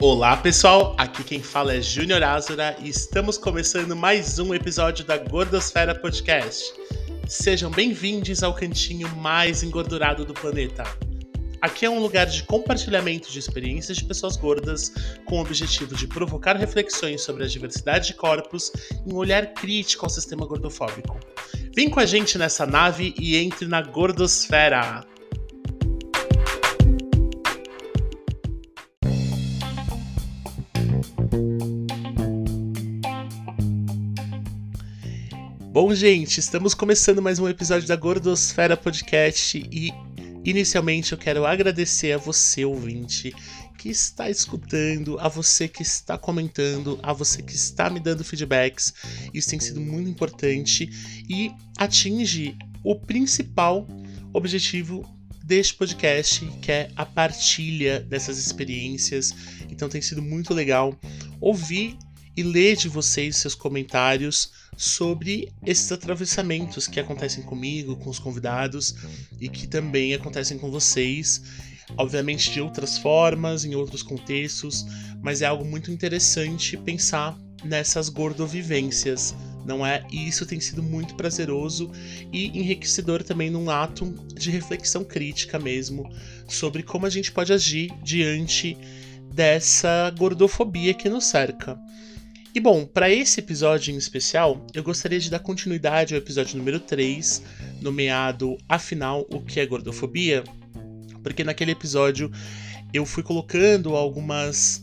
Olá pessoal, aqui quem fala é Júnior Azura e estamos começando mais um episódio da Gordosfera Podcast. Sejam bem-vindos ao cantinho mais engordurado do planeta. Aqui é um lugar de compartilhamento de experiências de pessoas gordas com o objetivo de provocar reflexões sobre a diversidade de corpos e um olhar crítico ao sistema gordofóbico. Vem com a gente nessa nave e entre na Gordosfera! Bom, gente, estamos começando mais um episódio da Gordosfera Podcast e inicialmente eu quero agradecer a você, ouvinte, que está escutando, a você que está comentando, a você que está me dando feedbacks. Isso tem sido muito importante e atinge o principal objetivo deste podcast, que é a partilha dessas experiências. Então tem sido muito legal ouvir e ler de vocês seus comentários sobre esses atravessamentos que acontecem comigo, com os convidados e que também acontecem com vocês. Obviamente de outras formas, em outros contextos, mas é algo muito interessante pensar nessas gordovivências, não é? E isso tem sido muito prazeroso e enriquecedor também num ato de reflexão crítica mesmo sobre como a gente pode agir diante dessa gordofobia que nos cerca. E bom, para esse episódio em especial, eu gostaria de dar continuidade ao episódio número 3, nomeado Afinal, o que é gordofobia? Porque naquele episódio eu fui colocando algumas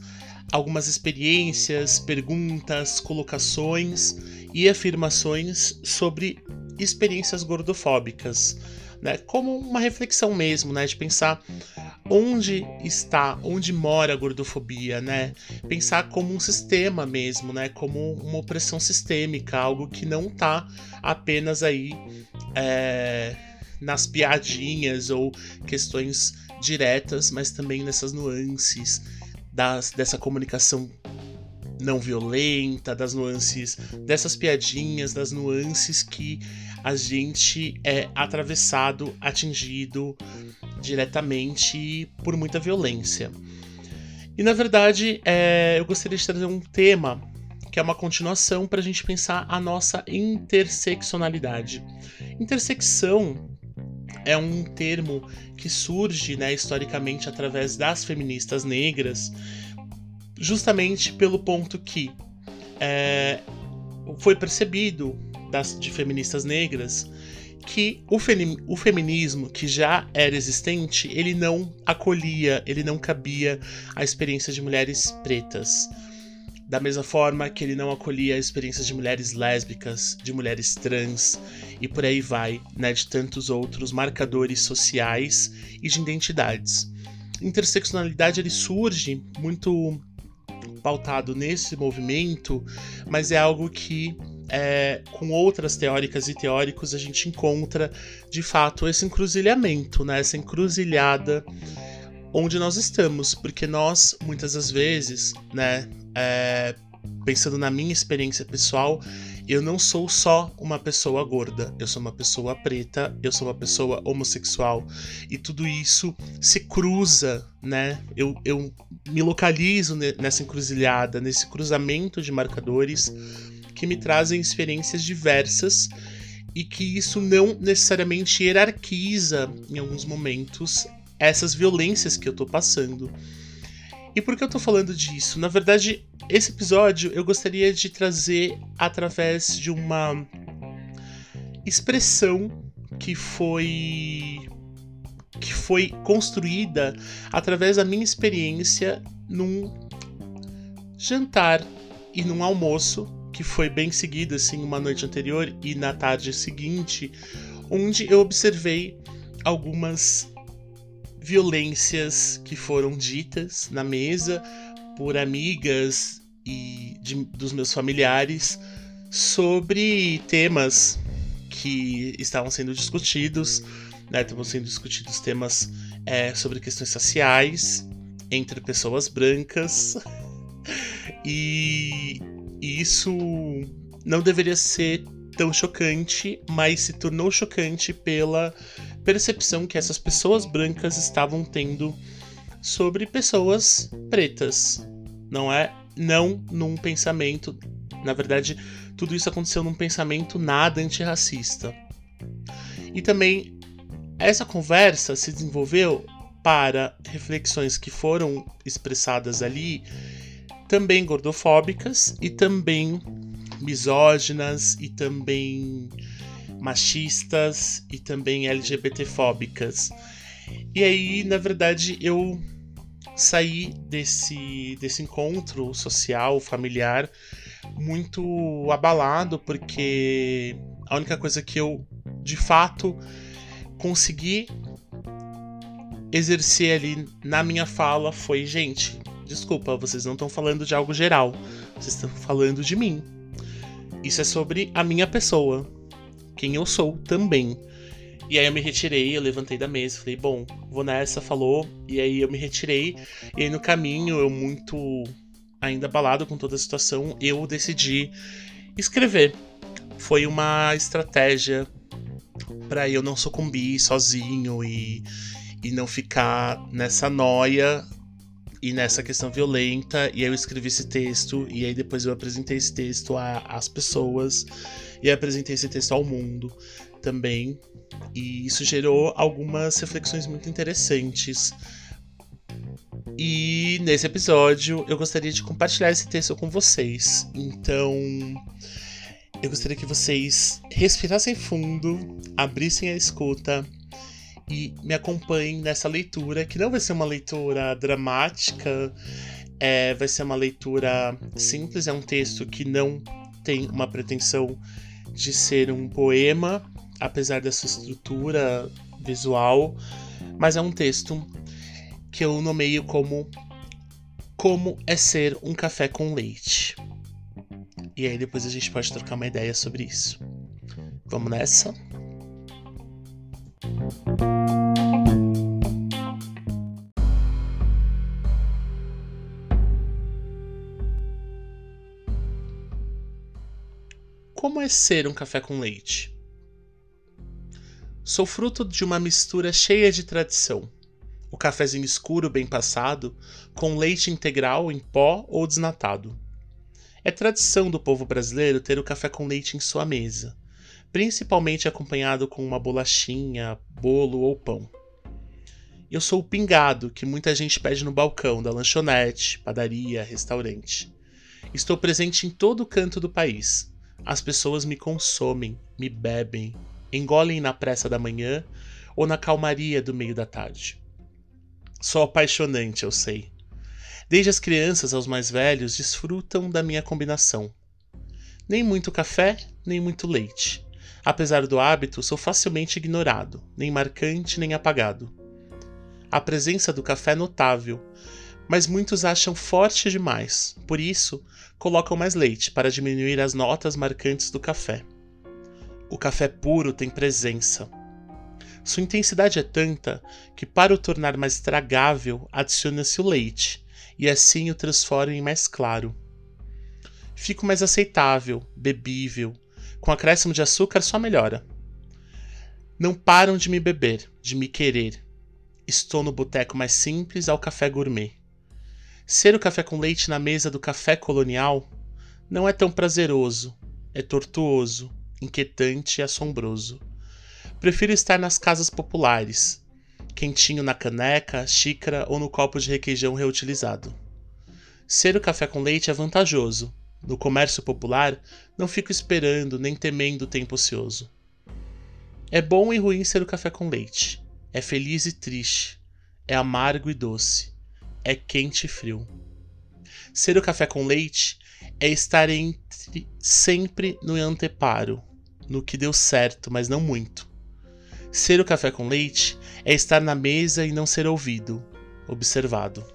algumas experiências, perguntas, colocações e afirmações sobre experiências gordofóbicas, né? Como uma reflexão mesmo, né, de pensar onde está, onde mora a gordofobia, né? Pensar como um sistema mesmo, né? Como uma opressão sistêmica, algo que não tá apenas aí é, nas piadinhas ou questões diretas, mas também nessas nuances das, dessa comunicação não violenta, das nuances dessas piadinhas, das nuances que a gente é atravessado, atingido diretamente por muita violência. E na verdade, é, eu gostaria de trazer um tema que é uma continuação para a gente pensar a nossa interseccionalidade. Intersecção é um termo que surge né, historicamente através das feministas negras, justamente pelo ponto que é, foi percebido das, de feministas negras que o, o, feminismo que já era existente, ele não acolhia, ele não cabia a experiência de mulheres pretas. Da mesma forma que ele não acolhia a experiência de mulheres lésbicas, de mulheres trans e por aí vai, né, de tantos outros marcadores sociais e de identidades. Interseccionalidade ele surge muito pautado nesse movimento, mas é algo que é, com outras teóricas e teóricos a gente encontra de fato esse encruzilhamento, né? essa encruzilhada onde nós estamos, porque nós muitas das vezes, né, é, pensando na minha experiência pessoal, eu não sou só uma pessoa gorda, eu sou uma pessoa preta, eu sou uma pessoa homossexual e tudo isso se cruza, né? Eu, eu me localizo nessa encruzilhada, nesse cruzamento de marcadores que me trazem experiências diversas e que isso não necessariamente hierarquiza em alguns momentos essas violências que eu tô passando. E por que eu tô falando disso? Na verdade, esse episódio eu gostaria de trazer através de uma expressão que foi que foi construída através da minha experiência num jantar e num almoço que foi bem seguido assim uma noite anterior e na tarde seguinte, onde eu observei algumas violências que foram ditas na mesa por amigas e de, dos meus familiares sobre temas que estavam sendo discutidos, né? Estavam sendo discutidos temas é, sobre questões sociais entre pessoas brancas e e isso não deveria ser tão chocante, mas se tornou chocante pela percepção que essas pessoas brancas estavam tendo sobre pessoas pretas, não é não num pensamento. Na verdade, tudo isso aconteceu num pensamento nada antirracista. E também essa conversa se desenvolveu para reflexões que foram expressadas ali, também gordofóbicas e também misóginas e também machistas e também LGBTfóbicas. E aí, na verdade, eu saí desse, desse encontro social, familiar, muito abalado, porque a única coisa que eu de fato consegui exercer ali na minha fala foi: gente, desculpa, vocês não estão falando de algo geral, vocês estão falando de mim. Isso é sobre a minha pessoa, quem eu sou também. E aí eu me retirei, eu levantei da mesa, falei, bom, vou nessa, falou. E aí eu me retirei. E aí no caminho, eu muito ainda abalado com toda a situação, eu decidi escrever. Foi uma estratégia para eu não sucumbir sozinho e, e não ficar nessa noia e nessa questão violenta. E aí eu escrevi esse texto, e aí depois eu apresentei esse texto às pessoas e apresentei esse texto ao mundo também. E isso gerou algumas reflexões muito interessantes. E nesse episódio eu gostaria de compartilhar esse texto com vocês. Então, eu gostaria que vocês respirassem fundo, abrissem a escuta e me acompanhem nessa leitura, que não vai ser uma leitura dramática, é, vai ser uma leitura simples, é um texto que não tem uma pretensão de ser um poema, apesar dessa estrutura visual, mas é um texto que eu nomeio como Como é ser um café com leite. E aí depois a gente pode trocar uma ideia sobre isso. Vamos nessa? É ser um café com leite? Sou fruto de uma mistura cheia de tradição. O cafezinho escuro bem passado, com leite integral em pó ou desnatado. É tradição do povo brasileiro ter o café com leite em sua mesa, principalmente acompanhado com uma bolachinha, bolo ou pão. Eu sou o pingado que muita gente pede no balcão da lanchonete, padaria, restaurante. Estou presente em todo canto do país. As pessoas me consomem, me bebem, engolem na pressa da manhã ou na calmaria do meio da tarde. Sou apaixonante, eu sei. Desde as crianças aos mais velhos desfrutam da minha combinação. Nem muito café, nem muito leite. Apesar do hábito, sou facilmente ignorado, nem marcante nem apagado. A presença do café é notável, mas muitos acham forte demais, por isso colocam mais leite para diminuir as notas marcantes do café. O café puro tem presença. Sua intensidade é tanta que, para o tornar mais tragável, adiciona-se o leite e assim o transforma em mais claro. Fico mais aceitável, bebível, com acréscimo de açúcar só melhora. Não param de me beber, de me querer. Estou no boteco mais simples ao café gourmet. Ser o café com leite na mesa do café colonial não é tão prazeroso, é tortuoso, inquietante e assombroso. Prefiro estar nas casas populares, quentinho na caneca, xícara ou no copo de requeijão reutilizado. Ser o café com leite é vantajoso. No comércio popular, não fico esperando nem temendo o tempo ocioso. É bom e ruim ser o café com leite. É feliz e triste. É amargo e doce. É quente e frio. Ser o café com leite é estar entre sempre no anteparo, no que deu certo, mas não muito. Ser o café com leite é estar na mesa e não ser ouvido, observado.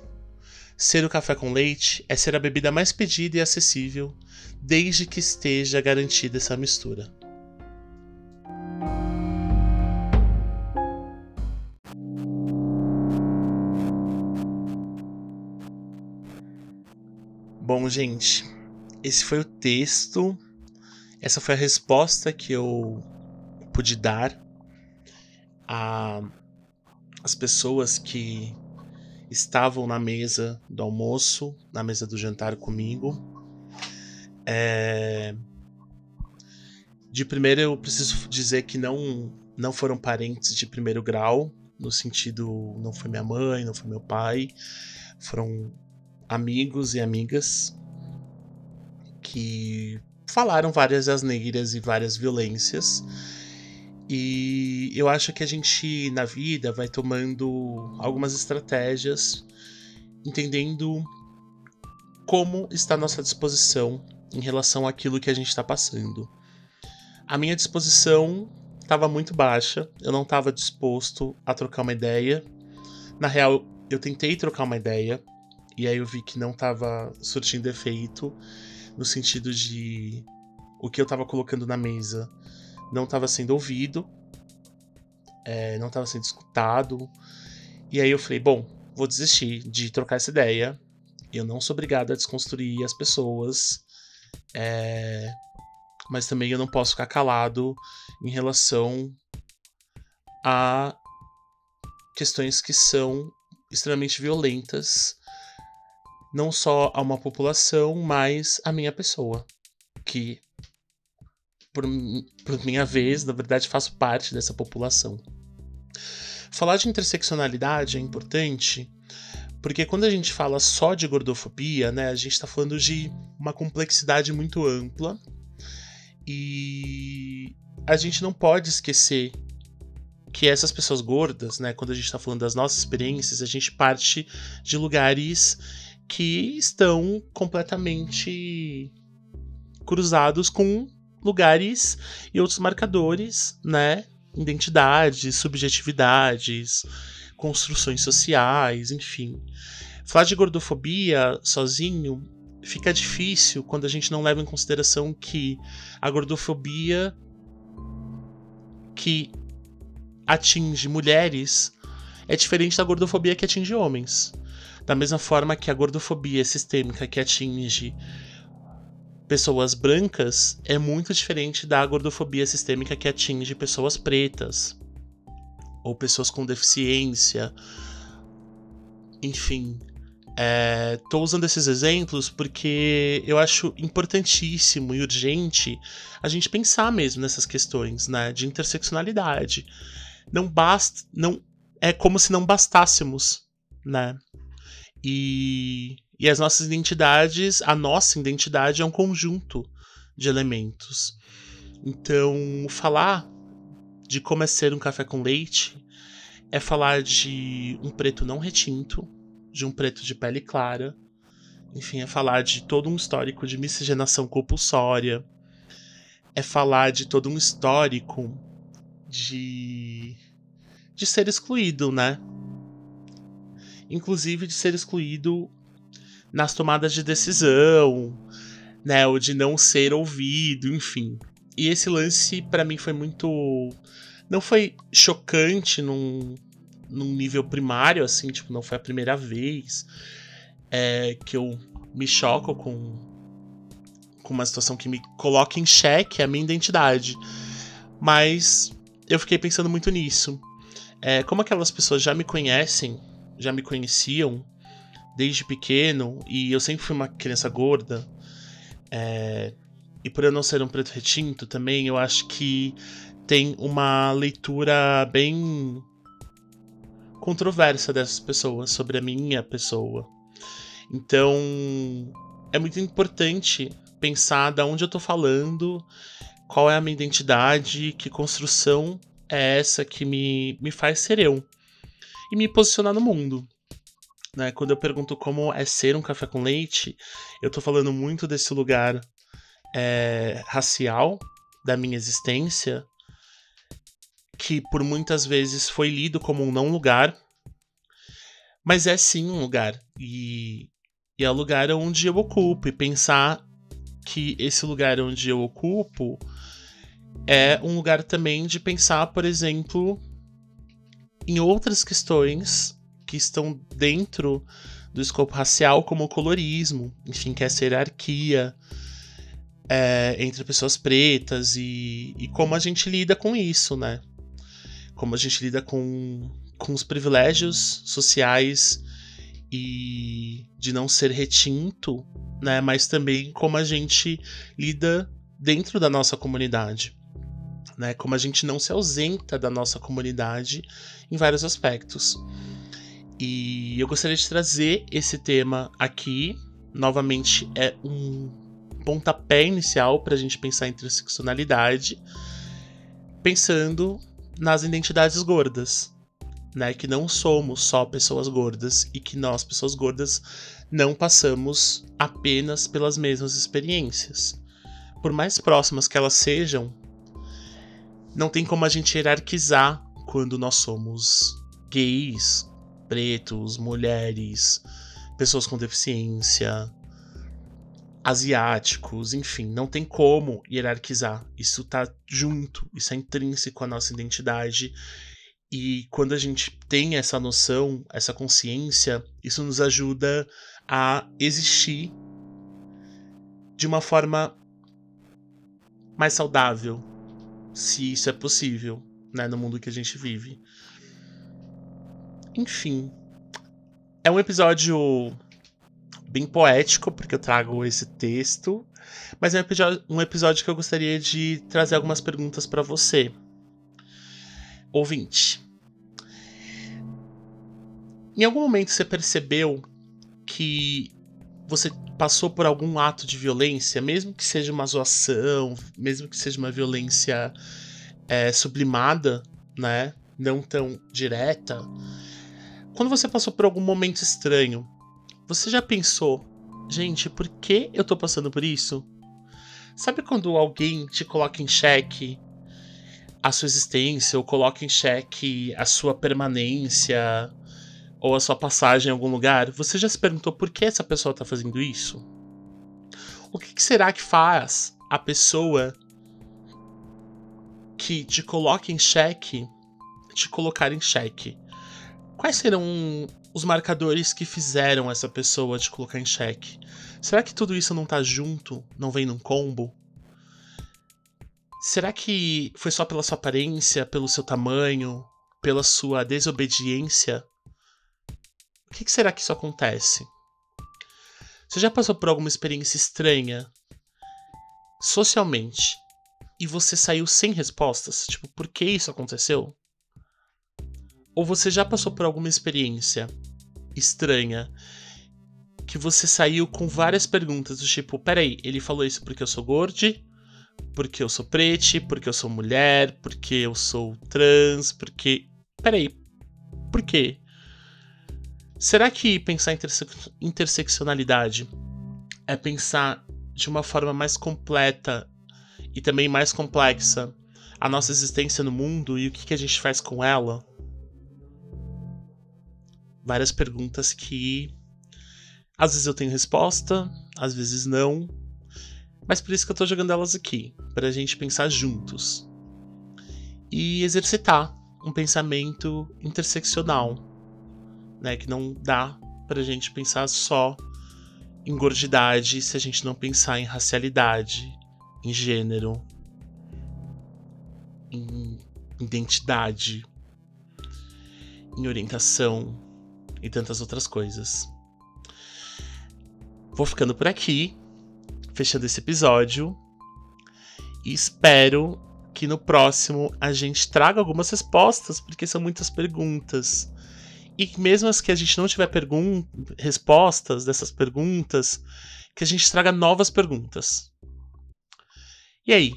Ser o café com leite é ser a bebida mais pedida e acessível, desde que esteja garantida essa mistura. Bom, gente, esse foi o texto, essa foi a resposta que eu pude dar as pessoas que estavam na mesa do almoço, na mesa do jantar comigo. É... De primeiro, eu preciso dizer que não, não foram parentes de primeiro grau, no sentido, não foi minha mãe, não foi meu pai, foram amigos e amigas que falaram várias asneiras e várias violências. E eu acho que a gente na vida vai tomando algumas estratégias, entendendo como está a nossa disposição em relação àquilo que a gente está passando. A minha disposição estava muito baixa, eu não estava disposto a trocar uma ideia. Na real, eu tentei trocar uma ideia, e aí eu vi que não estava surtindo efeito no sentido de o que eu estava colocando na mesa não estava sendo ouvido, é, não estava sendo escutado. E aí eu falei, bom, vou desistir de trocar essa ideia. Eu não sou obrigado a desconstruir as pessoas, é, mas também eu não posso ficar calado em relação a questões que são extremamente violentas não só a uma população, mas a minha pessoa, que por, por minha vez, na verdade, faço parte dessa população. Falar de interseccionalidade é importante porque quando a gente fala só de gordofobia, né, a gente está falando de uma complexidade muito ampla e a gente não pode esquecer que essas pessoas gordas, né, quando a gente está falando das nossas experiências, a gente parte de lugares que estão completamente cruzados com lugares e outros marcadores, né? Identidades, subjetividades, construções sociais, enfim. Falar de gordofobia sozinho fica difícil quando a gente não leva em consideração que a gordofobia que atinge mulheres é diferente da gordofobia que atinge homens. Da mesma forma que a gordofobia sistêmica que atinge pessoas brancas é muito diferente da gordofobia sistêmica que atinge pessoas pretas ou pessoas com deficiência. Enfim, estou é, usando esses exemplos porque eu acho importantíssimo e urgente a gente pensar mesmo nessas questões né, de interseccionalidade. Não basta. Não, é como se não bastássemos, né? E, e as nossas identidades, a nossa identidade é um conjunto de elementos. Então, falar de como é ser um café com leite é falar de um preto não retinto, de um preto de pele clara, enfim, é falar de todo um histórico de miscigenação compulsória, é falar de todo um histórico de de ser excluído, né? Inclusive de ser excluído nas tomadas de decisão, né, ou de não ser ouvido, enfim. E esse lance para mim foi muito não foi chocante num, num nível primário assim, tipo, não foi a primeira vez é, que eu me choco com com uma situação que me coloca em xeque a minha identidade. Mas eu fiquei pensando muito nisso. É, como aquelas pessoas já me conhecem já me conheciam desde pequeno e eu sempre fui uma criança gorda. É, e por eu não ser um preto retinto também, eu acho que tem uma leitura bem controversa dessas pessoas sobre a minha pessoa. Então, é muito importante pensar da onde eu tô falando, qual é a minha identidade, que construção é essa que me, me faz ser eu e me posicionar no mundo. Né? Quando eu pergunto como é ser um café com leite, eu tô falando muito desse lugar é, racial da minha existência, que por muitas vezes foi lido como um não lugar, mas é sim um lugar. E, e é o lugar onde eu ocupo, e pensar que esse lugar onde eu ocupo é um lugar também de pensar, por exemplo, em outras questões que estão dentro do escopo racial, como o colorismo, enfim, que é essa hierarquia é, entre pessoas pretas e, e como a gente lida com isso, né? Como a gente lida com, com os privilégios sociais e de não ser retinto, né? Mas também como a gente lida dentro da nossa comunidade, né? Como a gente não se ausenta da nossa comunidade em vários aspectos. E eu gostaria de trazer esse tema aqui. Novamente, é um pontapé inicial para a gente pensar em interseccionalidade, pensando nas identidades gordas, né? Que não somos só pessoas gordas e que nós, pessoas gordas, não passamos apenas pelas mesmas experiências. Por mais próximas que elas sejam, não tem como a gente hierarquizar quando nós somos gays, pretos, mulheres, pessoas com deficiência, asiáticos, enfim, não tem como hierarquizar. Isso tá junto, isso é intrínseco à nossa identidade e quando a gente tem essa noção, essa consciência, isso nos ajuda a existir de uma forma mais saudável, se isso é possível, né, no mundo que a gente vive. Enfim, é um episódio bem poético, porque eu trago esse texto, mas é um episódio, que eu gostaria de trazer algumas perguntas para você ouvinte. Em algum momento você percebeu que você passou por algum ato de violência, mesmo que seja uma zoação, mesmo que seja uma violência é, sublimada, né? Não tão direta. Quando você passou por algum momento estranho, você já pensou, gente, por que eu tô passando por isso? Sabe quando alguém te coloca em xeque a sua existência ou coloca em xeque a sua permanência ou a sua passagem em algum lugar, você já se perguntou por que essa pessoa está fazendo isso? O que, que, será que faz a pessoa que te coloca em xeque te colocar em xeque? Quais serão os marcadores que fizeram essa pessoa te colocar em xeque? Será que tudo isso não tá junto, não vem num combo? Será que foi só pela sua aparência, pelo seu tamanho, pela sua desobediência? O que, será que isso acontece? Você já passou por alguma experiência estranha socialmente e você saiu sem respostas? Tipo, por que isso aconteceu? Ou você já passou por alguma experiência estranha que você saiu com várias perguntas do tipo, peraí, ele falou isso porque eu sou gordo? porque eu sou prete, porque eu sou mulher, porque eu sou trans, porque. Peraí, por quê? Será que pensar interse interseccionalidade é pensar de uma forma mais completa e também mais complexa a nossa existência no mundo e o que, que a gente faz com ela? Várias perguntas que às vezes eu tenho resposta, às vezes não, mas por isso que eu tô jogando elas aqui, pra gente pensar juntos. E exercitar um pensamento interseccional, né, que não dá pra gente pensar só em gordidade se a gente não pensar em racialidade, em gênero, em identidade, em orientação e tantas outras coisas. Vou ficando por aqui fechando esse episódio. E espero que no próximo a gente traga algumas respostas, porque são muitas perguntas. E mesmo as que a gente não tiver respostas dessas perguntas, que a gente traga novas perguntas. E aí?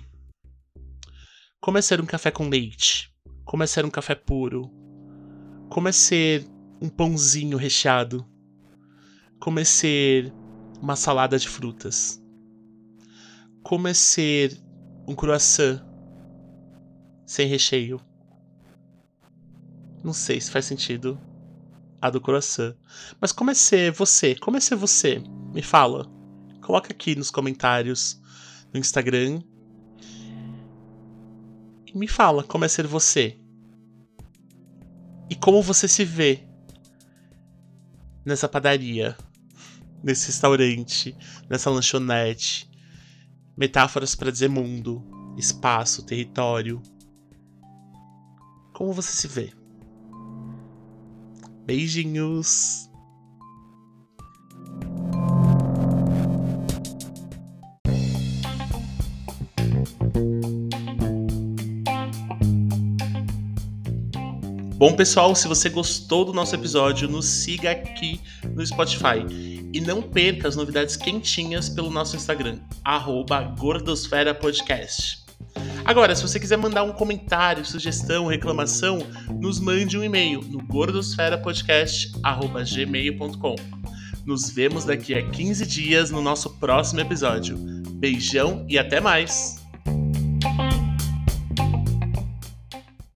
Como é ser um café com leite? Como é ser um café puro? Como é ser um pãozinho recheado? Como é ser uma salada de frutas? como é ser um croissant sem recheio. Não sei se faz sentido a do croissant. Mas como é ser você? Como é ser você? Me fala. Coloca aqui nos comentários no Instagram. E me fala como é ser você. E como você se vê nessa padaria, nesse restaurante, nessa lanchonete, metáforas para dizer mundo, espaço, território. Como você se vê? Beijinhos! Bom, pessoal, se você gostou do nosso episódio, nos siga aqui no Spotify. E não perca as novidades quentinhas pelo nosso Instagram, @gordosfera_podcast. Gordosfera Podcast. Agora, se você quiser mandar um comentário, sugestão, reclamação, nos mande um e-mail no gordosferapodcast.gmail.com. Nos vemos daqui a 15 dias no nosso próximo episódio. Beijão e até mais!